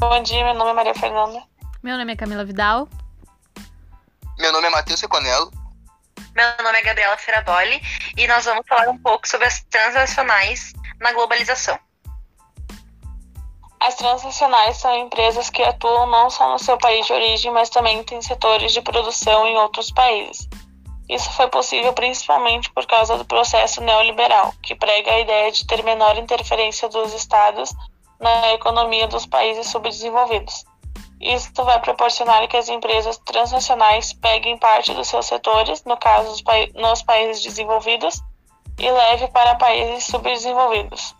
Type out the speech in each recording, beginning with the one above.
Bom dia, meu nome é Maria Fernanda. Meu nome é Camila Vidal. Meu nome é Matheus Seconello. Meu nome é Gabriela Feraboli e nós vamos falar um pouco sobre as transnacionais na globalização. As transnacionais são empresas que atuam não só no seu país de origem, mas também têm setores de produção em outros países. Isso foi possível principalmente por causa do processo neoliberal, que prega a ideia de ter menor interferência dos estados na economia dos países subdesenvolvidos. Isso vai proporcionar que as empresas transnacionais peguem parte dos seus setores, no caso nos países desenvolvidos, e leve para países subdesenvolvidos.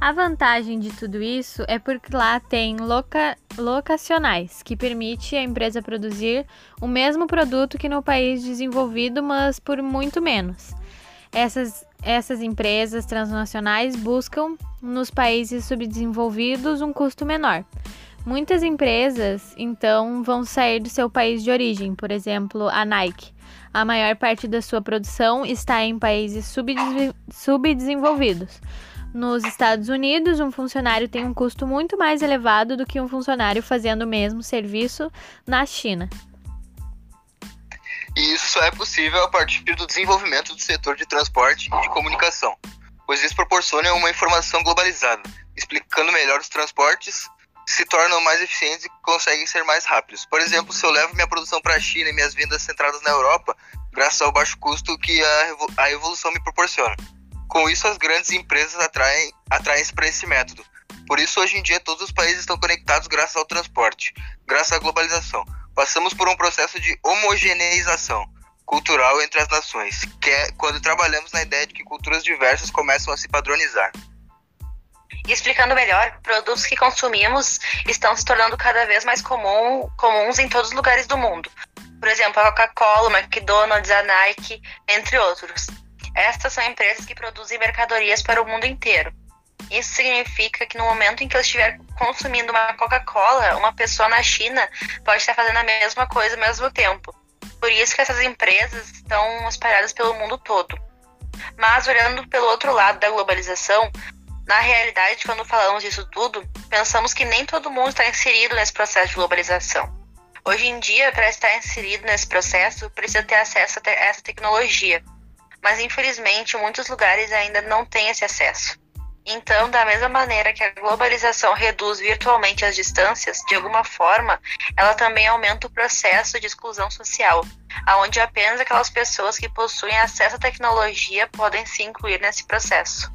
A vantagem de tudo isso é porque lá tem loca locacionais, que permite a empresa produzir o mesmo produto que no país desenvolvido, mas por muito menos. Essas, essas empresas transnacionais buscam nos países subdesenvolvidos um custo menor. Muitas empresas, então, vão sair do seu país de origem, por exemplo, a Nike. A maior parte da sua produção está em países subdesenvolvidos nos Estados Unidos, um funcionário tem um custo muito mais elevado do que um funcionário fazendo o mesmo serviço na China. E isso só é possível a partir do desenvolvimento do setor de transporte e de comunicação, pois isso proporciona uma informação globalizada, explicando melhor os transportes, se tornam mais eficientes e conseguem ser mais rápidos. Por exemplo, se eu levo minha produção para a China e minhas vendas centradas na Europa, graças ao baixo custo que a, evolução me proporciona. Com isso, as grandes empresas atraem, atraem-se para esse método. Por isso, hoje em dia, todos os países estão conectados graças ao transporte, graças à globalização. Passamos por um processo de homogeneização cultural entre as nações, que é quando trabalhamos na ideia de que culturas diversas começam a se padronizar. E explicando melhor, produtos que consumimos estão se tornando cada vez mais comum, comuns em todos os lugares do mundo. Por exemplo, a Coca-Cola, o McDonald's, a Nike, entre outros. Estas são empresas que produzem mercadorias para o mundo inteiro. Isso significa que no momento em que eu estiver consumindo uma Coca-Cola, uma pessoa na China pode estar fazendo a mesma coisa ao mesmo tempo. Por isso que essas empresas estão espalhadas pelo mundo todo. Mas olhando pelo outro lado da globalização, na realidade, quando falamos disso tudo, pensamos que nem todo mundo está inserido nesse processo de globalização. Hoje em dia, para estar inserido nesse processo, precisa ter acesso a essa tecnologia mas infelizmente muitos lugares ainda não têm esse acesso. Então, da mesma maneira que a globalização reduz virtualmente as distâncias, de alguma forma, ela também aumenta o processo de exclusão social, aonde apenas aquelas pessoas que possuem acesso à tecnologia podem se incluir nesse processo.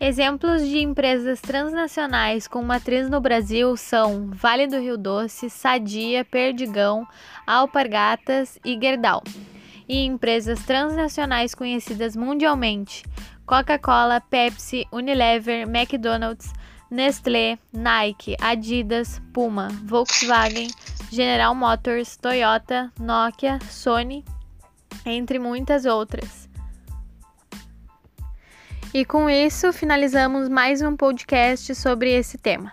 Exemplos de empresas transnacionais com matriz no Brasil são Vale do Rio Doce, Sadia, Perdigão, Alpargatas e Gerdau e empresas transnacionais conhecidas mundialmente: Coca-Cola, Pepsi, Unilever, McDonald's, Nestlé, Nike, Adidas, Puma, Volkswagen, General Motors, Toyota, Nokia, Sony, entre muitas outras. E com isso finalizamos mais um podcast sobre esse tema.